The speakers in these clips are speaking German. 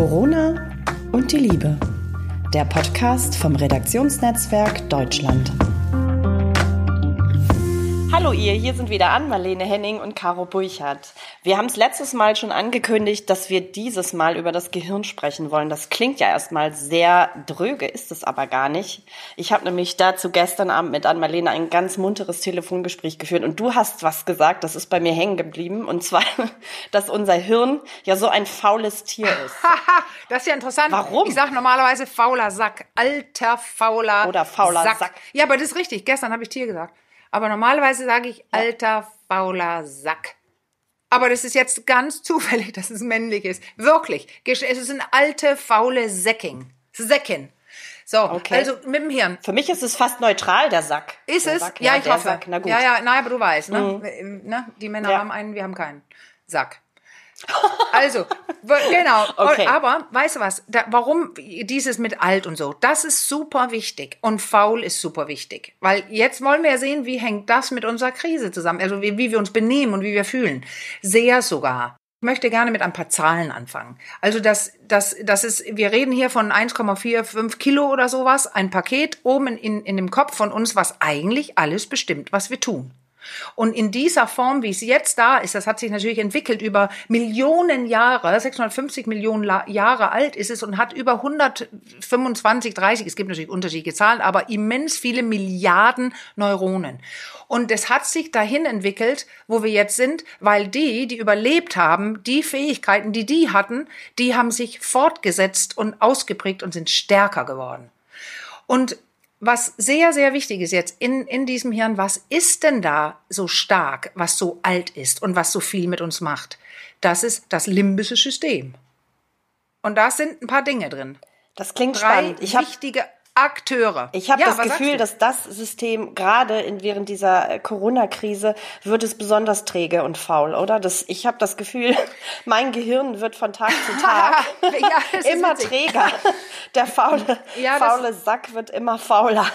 Corona und die Liebe. Der Podcast vom Redaktionsnetzwerk Deutschland. Hallo ihr, hier sind wieder an Marlene Henning und Caro Burchardt. Wir haben es letztes Mal schon angekündigt, dass wir dieses Mal über das Gehirn sprechen wollen. Das klingt ja erstmal sehr dröge, ist es aber gar nicht. Ich habe nämlich dazu gestern Abend mit Ann-Marlene ein ganz munteres Telefongespräch geführt und du hast was gesagt, das ist bei mir hängen geblieben und zwar, dass unser Hirn ja so ein faules Tier ist. das ist ja interessant. Warum? Ich sage normalerweise fauler Sack, alter fauler Oder fauler Sack. Ja, aber das ist richtig. Gestern habe ich Tier gesagt. Aber normalerweise sage ich alter, fauler Sack. Aber das ist jetzt ganz zufällig, dass es männlich ist. Wirklich. Es ist ein alte, faule Säcking. Säckin. So, Okay. also mit dem Hirn. Für mich ist es fast neutral, der Sack. Ist der es? Sack, ja, ich der hoffe. Sack, na gut. Ja, ja, na, aber du weißt, ne? ne? Die Männer Ja. haben einen, wir haben keinen. Sack. Also, genau. Okay. Aber weißt du was? Da, warum dieses mit alt und so? Das ist super wichtig und faul ist super wichtig, weil jetzt wollen wir ja sehen, wie hängt das mit unserer Krise zusammen? Also wie, wie wir uns benehmen und wie wir fühlen. Sehr sogar. Ich möchte gerne mit ein paar Zahlen anfangen. Also das, das, das ist, wir reden hier von 1,45 Kilo oder sowas, ein Paket oben in, in dem Kopf von uns, was eigentlich alles bestimmt, was wir tun. Und in dieser Form, wie es jetzt da ist, das hat sich natürlich entwickelt über Millionen Jahre, 650 Millionen Jahre alt ist es und hat über 125, 30, es gibt natürlich unterschiedliche Zahlen, aber immens viele Milliarden Neuronen. Und es hat sich dahin entwickelt, wo wir jetzt sind, weil die, die überlebt haben, die Fähigkeiten, die die hatten, die haben sich fortgesetzt und ausgeprägt und sind stärker geworden. Und was sehr, sehr wichtig ist jetzt in, in diesem Hirn, was ist denn da so stark, was so alt ist und was so viel mit uns macht? Das ist das limbische System. Und da sind ein paar Dinge drin. Das klingt Drei spannend. Ich wichtige Akteure. Ich habe Ja, das Gefühl, dass das System gerade in, während dieser äh, Corona-Krise wird es besonders träge und faul, oder? Das, ich habe das Gefühl, mein Gehirn wird von Tag zu Tag Ja, immer träger. Der faule, Ja, faule Sack wird immer fauler.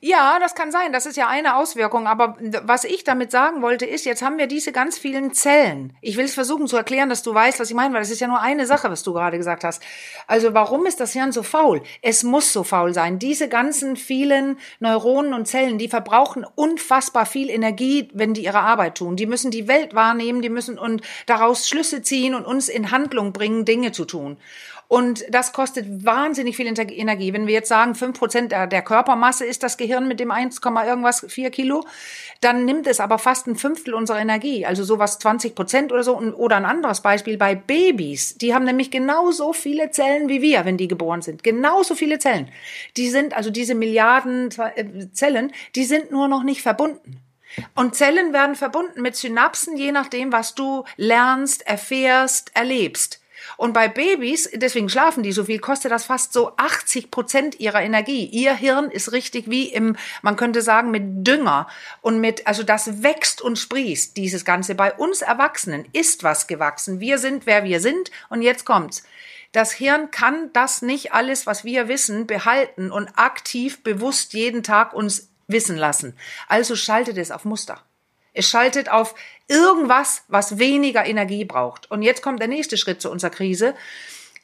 Ja, das kann sein. Das ist ja eine Auswirkung. Aber was ich damit sagen wollte, ist, jetzt haben wir diese ganz vielen Zellen. Ich will es versuchen zu erklären, dass du weißt, was ich meine, weil das ist ja nur eine Sache, was du gerade gesagt hast. Also warum ist das Hirn so faul? Es muss so faul sein. Diese ganzen vielen Neuronen und Zellen, die verbrauchen unfassbar viel Energie, wenn die ihre Arbeit tun. Die müssen die Welt wahrnehmen, die müssen und daraus Schlüsse ziehen und uns in Handlung bringen, Dinge zu tun. Und das kostet wahnsinnig viel Energie. Wenn wir jetzt sagen, fünf Prozent der, Körpermasse ist das Gehirn mit dem 1, irgendwas, 4 Kilo, dann nimmt es aber fast ein Fünftel unserer Energie. Also sowas 20 Prozent oder so. Oder ein anderes Beispiel bei Babys. Die haben nämlich genauso viele Zellen wie wir, wenn die geboren sind. Genauso viele Zellen. Die sind, also diese Milliarden äh, Zellen, die sind nur noch nicht verbunden. Und Zellen werden verbunden mit Synapsen, je nachdem, was du lernst, erfährst, erlebst. Und bei Babys, deswegen schlafen die so viel, kostet das fast so 80 Prozent ihrer Energie. Ihr Hirn ist richtig wie im, man könnte sagen, mit Dünger und mit, also das wächst und sprießt, dieses Ganze. Bei uns Erwachsenen ist was gewachsen. Wir sind, wer wir sind. Und jetzt kommt's. Das Hirn kann das nicht alles, was wir wissen, behalten und aktiv, bewusst jeden Tag uns wissen lassen. Also schaltet es auf Muster. Es schaltet auf irgendwas, was weniger Energie braucht. Und jetzt kommt der nächste Schritt zu unserer Krise.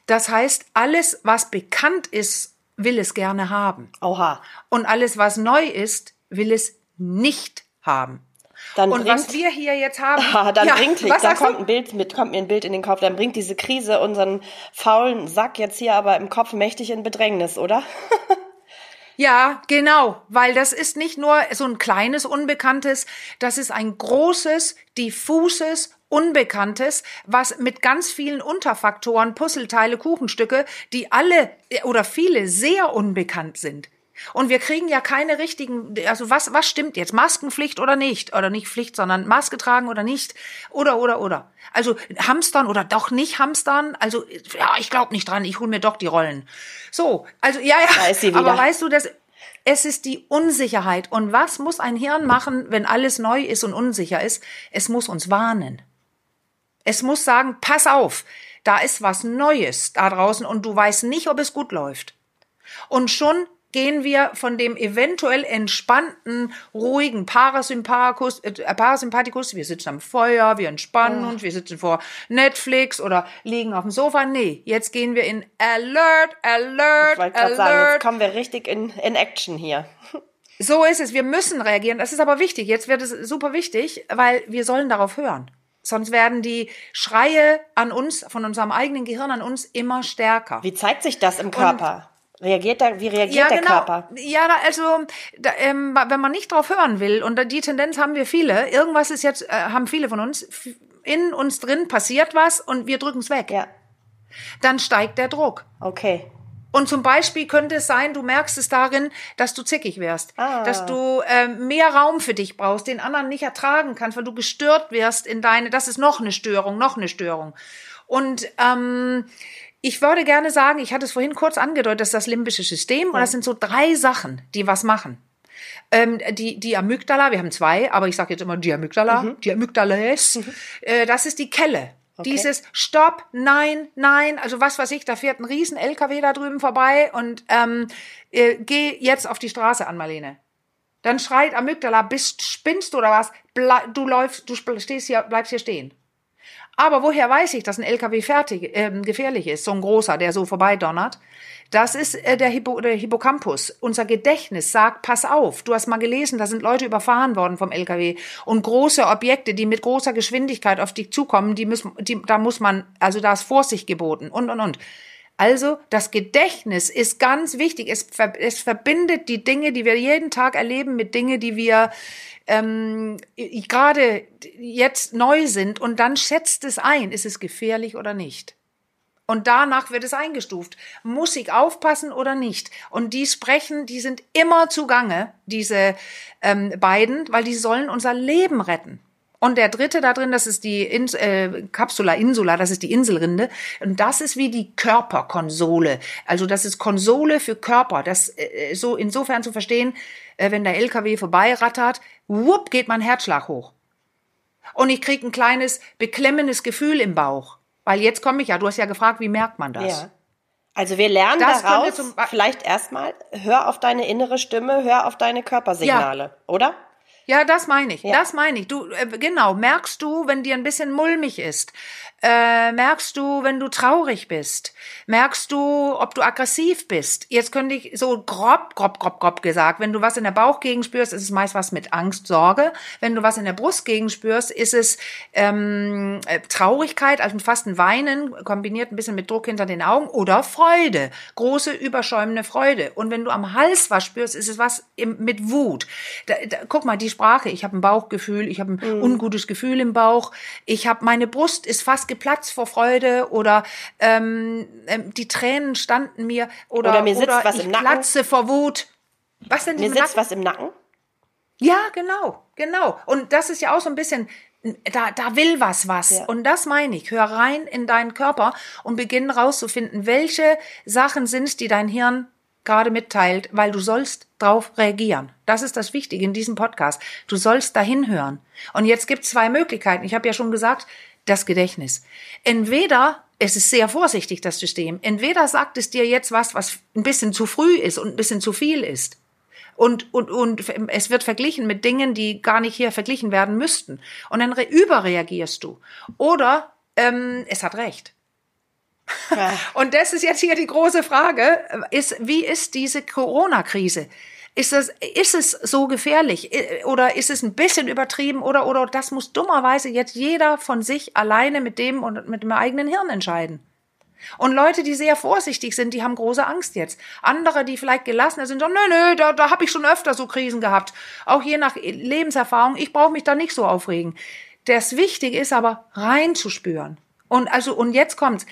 Das heißt, alles, was bekannt ist, will es gerne haben. Oha. Und alles, was neu ist, will es nicht haben. Dann Und bringt, was wir hier jetzt haben, Ah, dann Ja, bringt, was da kommt ein Bild mit, kommt mir ein Bild in den Kopf, dann bringt diese Krise unseren faulen Sack jetzt hier aber im Kopf mächtig in Bedrängnis, oder? Ja, genau, weil das ist nicht nur so ein kleines Unbekanntes, das ist ein großes, diffuses, Unbekanntes, was mit ganz vielen Unterfaktoren, Puzzleteile, Kuchenstücke, die alle oder viele sehr unbekannt sind. Und wir kriegen ja keine richtigen, also was, was stimmt jetzt? Maskenpflicht oder nicht? Oder nicht Pflicht, sondern Maske tragen oder nicht? Oder, oder, oder. Also Hamstern oder doch nicht Hamstern? Also, ja, ich glaube nicht dran, ich hol mir doch die Rollen. So, also, ja, ja. Aber weißt du, das, es ist die Unsicherheit. Und was muss ein Hirn machen, wenn alles neu ist und unsicher ist? Es muss uns warnen. Es muss sagen, pass auf, da ist was Neues da draußen und du weißt nicht, ob es gut läuft. Und schon gehen wir von dem eventuell entspannten, ruhigen Parasympathikus, äh, Parasympathikus, wir sitzen am Feuer, wir entspannen Oh. uns, wir sitzen vor Netflix oder liegen auf dem Sofa. Nee, jetzt gehen wir in Alert, Alert, Ich gerade sagen, Alert. jetzt kommen wir richtig in, in Action hier. So ist es. Wir müssen reagieren. Das ist aber wichtig. Jetzt wird es super wichtig, weil wir sollen darauf hören. Sonst werden die Schreie an uns, von unserem eigenen Gehirn an uns immer stärker. Wie zeigt sich das im Körper? Reagiert der, wie reagiert der Körper? Ja, also da, ähm, wenn man nicht drauf hören will und die Tendenz haben wir viele. Irgendwas ist jetzt äh, haben viele von uns in uns drin passiert was und wir drücken es weg. Ja, Dann steigt der Druck. okay. Und zum Beispiel könnte es sein, du merkst es darin, dass du zickig wirst, Ah. dass du ähm, mehr Raum für dich brauchst, den anderen nicht ertragen kannst, weil du gestört wirst in deine, das ist noch eine Störung, noch eine Störung. Und ähm, ich würde gerne sagen, ich hatte es vorhin kurz angedeutet, das ist das limbische System und das sind so drei Sachen, die was machen. Ähm, die, die Amygdala, wir haben zwei, aber ich sage jetzt immer die Amygdala, die Amygdales, äh, das ist die Kelle. Dieses Stopp, nein, nein, also was weiß ich, da fährt ein riesen LKW da drüben vorbei und ähm, äh, geh jetzt auf die Straße an, Marlene. Dann schreit Amygdala, bist, spinnst du oder was? Ble du läufst, du stehst hier, bleibst hier stehen. Aber woher weiß ich, dass ein LKW fertig, ähm, gefährlich ist, so ein großer, der so vorbeidonnert? Das ist äh, der, Hippo, der Hippocampus. Unser Gedächtnis sagt, pass auf. Du hast mal gelesen, da sind Leute überfahren worden vom LKW. Und große Objekte, die mit großer Geschwindigkeit auf dich zukommen, die müssen, die, da muss man, also da ist Vorsicht geboten und, und, und. Also das Gedächtnis ist ganz wichtig. Es, ver es verbindet die Dinge, die wir jeden Tag erleben, mit Dingen, die wir ähm, gerade jetzt neu sind. Und dann schätzt es ein, ist es gefährlich oder nicht. Und danach wird es eingestuft. Muss ich aufpassen oder nicht? Und die sprechen, die sind immer zugange, diese ähm, beiden, weil die sollen unser Leben retten. Und der dritte da drin, das ist die Ins äh, Capsula insula, das ist die Inselrinde. Und das ist wie die Körperkonsole. Also das ist Konsole für Körper. Das äh, so insofern zu verstehen, äh, wenn der LKW vorbeirattert, wupp, geht mein Herzschlag hoch. Und ich krieg ein kleines beklemmendes Gefühl im Bauch. Weil jetzt komme ich ja, du hast ja gefragt, wie merkt man das? Ja. Also wir lernen Das daraus, vielleicht erstmal, hör auf deine innere Stimme, hör auf deine Körpersignale, oder? Ja, das meine ich. Ja. Das meine ich. Du äh, genau, merkst du, wenn dir ein bisschen mulmig ist? Äh, merkst du, wenn du traurig bist? Merkst du, ob du aggressiv bist? Jetzt könnte ich so grob, grob, grob, grob gesagt, wenn du was in der Bauchgegend spürst, ist es meist was mit Angst, Sorge. Wenn du was in der Brustgegend spürst, ist es ähm, äh, Traurigkeit, also fast ein Weinen, kombiniert ein bisschen mit Druck hinter den Augen oder Freude, große überschäumende Freude. Und wenn du am Hals was spürst, ist es was im, mit Wut. Da, da, guck mal, die Sprache, ich habe ein Bauchgefühl, ich habe ein ungutes Gefühl im Bauch, ich habe meine Brust ist fast geplatzt vor Freude oder ähm, ähm, die Tränen standen mir oder, Oder mir sitzt oder was ich im Nacken. platze vor Wut. Was denn Mir sitzt Nacken? was im Nacken. Ja, genau, genau. Und das ist ja auch so ein bisschen, da, da will was was. Ja. Und das meine ich. Hör rein in deinen Körper und beginn rauszufinden, welche Sachen sind die dein Hirn gerade mitteilt, weil du sollst drauf reagieren. Das ist das Wichtige in diesem Podcast. Du sollst dahin hören. Und jetzt gibt es zwei Möglichkeiten. Ich habe ja schon gesagt, das Gedächtnis. Entweder es ist sehr vorsichtig, das System. Entweder sagt es dir jetzt was, was ein bisschen zu früh ist und ein bisschen zu viel ist und, und, und es wird verglichen mit Dingen, die gar nicht hier verglichen werden müssten. Und dann re überreagierst du. Oder ähm, es hat recht. Und das ist jetzt hier die große Frage, ist, wie ist diese Corona-Krise? Ist das, ist es so gefährlich? Oder ist es ein bisschen übertrieben? Oder, oder das muss dummerweise jetzt jeder von sich alleine mit dem und mit dem eigenen Hirn entscheiden. Und Leute, die sehr vorsichtig sind, die haben große Angst jetzt. Andere, die vielleicht gelassener sind, sagen, nö, nö, da, da habe ich schon öfter so Krisen gehabt. Auch je nach Lebenserfahrung, ich brauche mich da nicht so aufregen. Das Wichtige ist aber, reinzuspüren. Und also, und jetzt kommt's.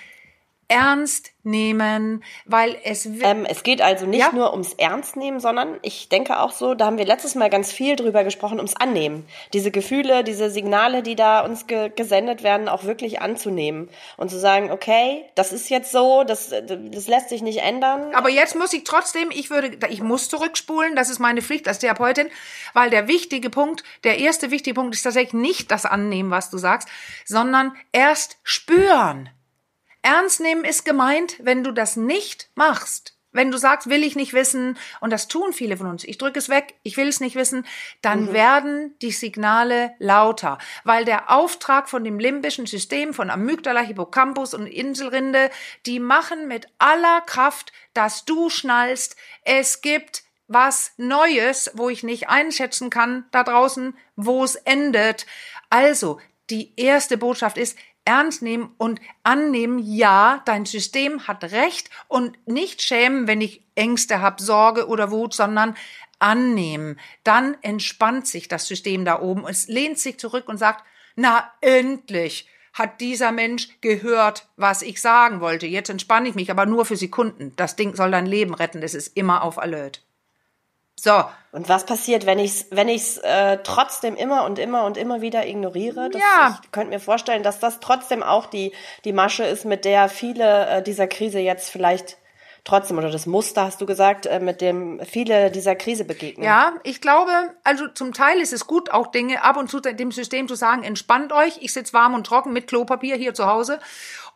Ernst nehmen, weil es. Ähm, es geht also nicht Ja. nur ums Ernstnehmen, sondern ich denke auch so, da haben wir letztes Mal ganz viel drüber gesprochen, ums Annehmen. Diese Gefühle, diese Signale, die da uns ge gesendet werden, auch wirklich anzunehmen und zu sagen, okay, das ist jetzt so, das, das lässt sich nicht ändern. Aber jetzt muss ich trotzdem, ich würde, ich muss zurückspulen, das ist meine Pflicht als Therapeutin, weil der wichtige Punkt, der erste wichtige Punkt ist tatsächlich nicht das Annehmen, was du sagst, sondern erst spüren. Ernst nehmen ist gemeint, wenn du das nicht machst, Wenn du sagst, will ich nicht wissen, und das tun viele von uns, ich drücke es weg, ich will es nicht wissen, dann mhm. werden die Signale lauter, weil der Auftrag von dem limbischen System, von Amygdala, Hippocampus und Inselrinde, die machen mit aller Kraft, dass du schnallst, es gibt was Neues, wo ich nicht einschätzen kann da draußen, wo es endet. Also, die erste Botschaft ist, ernst nehmen und annehmen, ja, dein System hat recht und nicht schämen, wenn ich Ängste habe, Sorge oder Wut, sondern annehmen. Dann entspannt sich das System da oben. Es lehnt sich zurück und sagt, na endlich hat dieser Mensch gehört, was ich sagen wollte. Jetzt entspanne ich mich, aber nur für Sekunden. Das Ding soll dein Leben retten. Es ist immer auf Alert. So. Und was passiert, wenn ich es wenn ich's, äh, trotzdem immer und immer und immer wieder ignoriere? Das, ja. Ich könnte mir vorstellen, dass das trotzdem auch die, die Masche ist, mit der viele äh, dieser Krise jetzt vielleicht trotzdem, oder das Muster hast du gesagt, äh, mit dem viele dieser Krise begegnen. Ja, ich glaube, also zum Teil ist es gut, auch Dinge ab und zu dem System zu sagen, entspannt euch, ich sitze warm und trocken mit Klopapier hier zu Hause,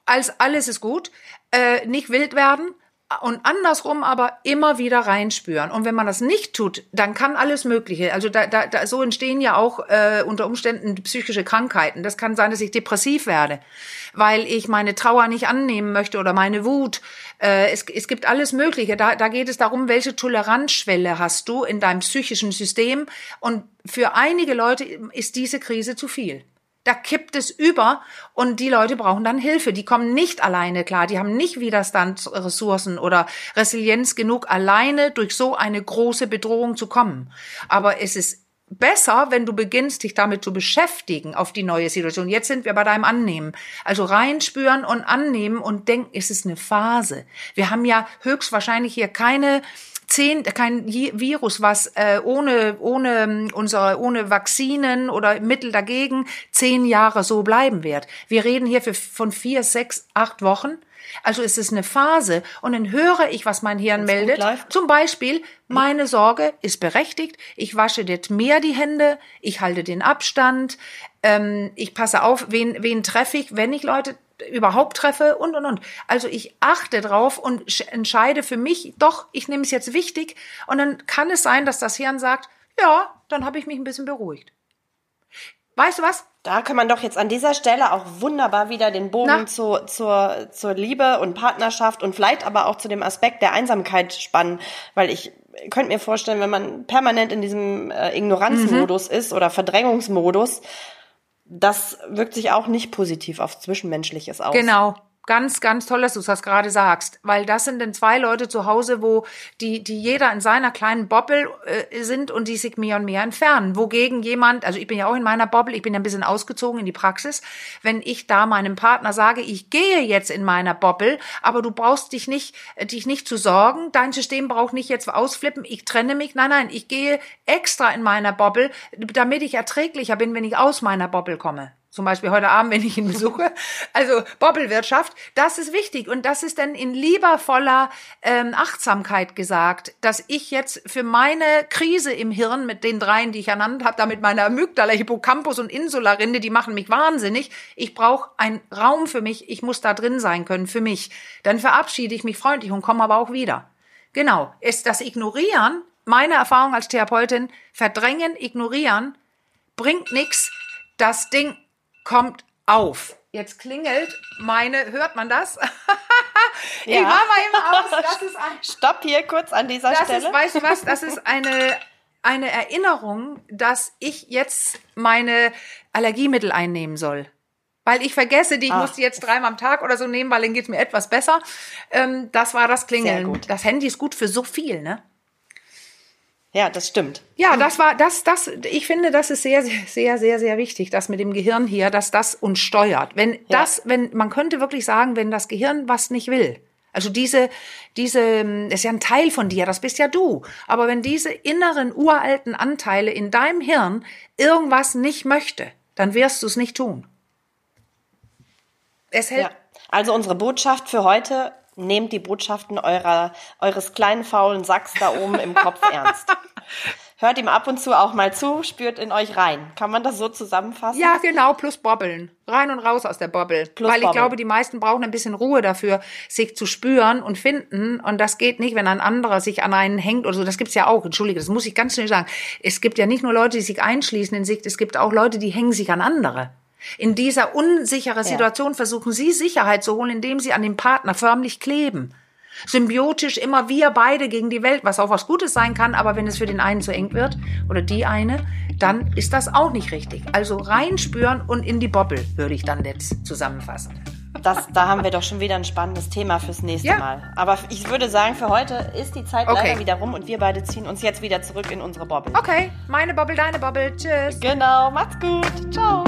als alles ist gut, äh, nicht wild werden und andersrum aber immer wieder reinspüren. Und wenn man das nicht tut, dann kann alles Mögliche. Also da, da, da so entstehen ja auch äh, unter Umständen psychische Krankheiten. Das kann sein, dass ich depressiv werde, weil ich meine Trauer nicht annehmen möchte oder meine Wut. Äh, es, es gibt alles Mögliche. Da, da geht es darum, welche Toleranzschwelle hast du in deinem psychischen System. Und für einige Leute ist diese Krise zu viel. Da kippt es über und die Leute brauchen dann Hilfe. Die kommen nicht alleine klar. Die haben nicht Widerstandsressourcen oder Resilienz genug, alleine durch so eine große Bedrohung zu kommen. Aber es ist besser, wenn du beginnst, dich damit zu beschäftigen auf die neue Situation. Jetzt sind wir bei deinem Annehmen. Also reinspüren und annehmen und denken, es ist eine Phase. Wir haben ja höchstwahrscheinlich hier keine zehn, kein Virus, was äh, ohne, ohne, unsere, ohne Vakzinen oder Mittel dagegen zehn Jahre so bleiben wird. Wir reden hier für, von vier, sechs, acht Wochen. Also es ist eine Phase und dann höre ich, was mein Hirn meldet. Zum Beispiel, meine Sorge ist berechtigt. Ich wasche jetzt mehr die Hände. Ich halte den Abstand. Ähm, ich passe auf, wen, wen treffe ich, wenn ich Leute überhaupt treffe und und und. Also ich achte drauf und entscheide für mich, doch, ich nehme es jetzt wichtig und dann kann es sein, dass das Hirn sagt, ja, dann habe ich mich ein bisschen beruhigt. Weißt du was? Da kann man doch jetzt an dieser Stelle auch wunderbar wieder den Bogen zu, zur, zur Liebe und Partnerschaft und vielleicht aber auch zu dem Aspekt der Einsamkeit spannen, weil ich könnte mir vorstellen, wenn man permanent in diesem äh, Ignoranzmodus mhm. ist oder Verdrängungsmodus, das wirkt sich auch nicht positiv auf Zwischenmenschliches aus. Genau. Ganz, ganz toll, dass du das gerade sagst, weil das sind dann zwei Leute zu Hause, wo die, die jeder in seiner kleinen Bobble äh, sind und die sich mehr und mehr entfernen. Wogegen jemand, also ich bin ja auch in meiner Bobble, ich bin ein bisschen ausgezogen in die Praxis, wenn ich da meinem Partner sage, ich gehe jetzt in meiner Bobble, aber du brauchst dich nicht, äh, dich nicht zu sorgen, dein System braucht nicht jetzt ausflippen, ich trenne mich, nein, nein, ich gehe extra in meiner Bobble, damit ich erträglicher bin, wenn ich aus meiner Bobble komme zum Beispiel heute Abend, wenn ich ihn besuche. Also Bobbelwirtschaft, das ist wichtig und das ist dann in liebevoller ähm, Achtsamkeit gesagt, dass ich jetzt für meine Krise im Hirn mit den dreien, die ich ernannt habe, da mit meiner Amygdala, Hippocampus und Insularinde, die machen mich wahnsinnig. Ich brauche einen Raum für mich, ich muss da drin sein können für mich. Dann verabschiede ich mich freundlich und komme aber auch wieder. Genau, ist das Ignorieren, meine Erfahrung als Therapeutin, verdrängen, ignorieren, bringt nichts. Das Ding kommt auf. Jetzt klingelt meine, hört man das? ich ja. war mal eben aus. Das ist ein, Stopp hier kurz an dieser das Stelle. Ist, weißt du was? Das ist eine, eine Erinnerung, dass ich jetzt meine Allergiemittel einnehmen soll. Weil ich vergesse die, ich Ach. muss die jetzt dreimal am Tag oder so nehmen, weil dann geht's mir etwas besser. Ähm, das war das Klingeln. Das Handy ist gut für so viel, ne? Ja, das stimmt. Ja, das war das, das. Ich finde, das ist sehr, sehr, sehr, sehr wichtig, dass mit dem Gehirn hier, dass das uns steuert. Wenn ja. das, wenn man könnte wirklich sagen, wenn das Gehirn was nicht will, also diese, diese, das ist ja ein Teil von dir, das bist ja du. Aber wenn diese inneren uralten Anteile in deinem Hirn irgendwas nicht möchte, dann wirst du es nicht tun. Es hält. Ja. Also unsere Botschaft für heute nehmt die Botschaften eurer, eures kleinen faulen Sacks da oben im Kopf ernst. hört ihm ab und zu auch mal zu, spürt in euch rein. Kann man das so zusammenfassen? Ja, genau, plus Bobbeln. Rein und raus aus der Bobbel. Plus Weil ich Bobbeln. glaube, die meisten brauchen ein bisschen Ruhe dafür, sich zu spüren und finden. Und das geht nicht, wenn ein anderer sich an einen hängt oder so. Das gibt's ja auch. Entschuldige, das muss ich ganz schnell sagen. Es gibt ja nicht nur Leute, die sich einschließen in sich, es gibt auch Leute, die hängen sich an andere. In dieser unsicheren Situation versuchen sie Sicherheit zu holen, indem sie an dem Partner förmlich kleben. Symbiotisch immer wir beide gegen die Welt, was auch was Gutes sein kann, aber wenn es für den einen zu eng wird oder die eine, dann ist das auch nicht richtig. Also reinspüren und in die Bobbel, würde ich dann jetzt zusammenfassen. Das, da haben wir doch schon wieder ein spannendes Thema fürs nächste Ja. Mal. Aber ich würde sagen, für heute ist die Zeit Okay. leider wieder rum und wir beide ziehen uns jetzt wieder zurück in unsere Bobbel. Okay, meine Bobbel, deine Bobbel. Tschüss. Genau, macht's gut. Ciao.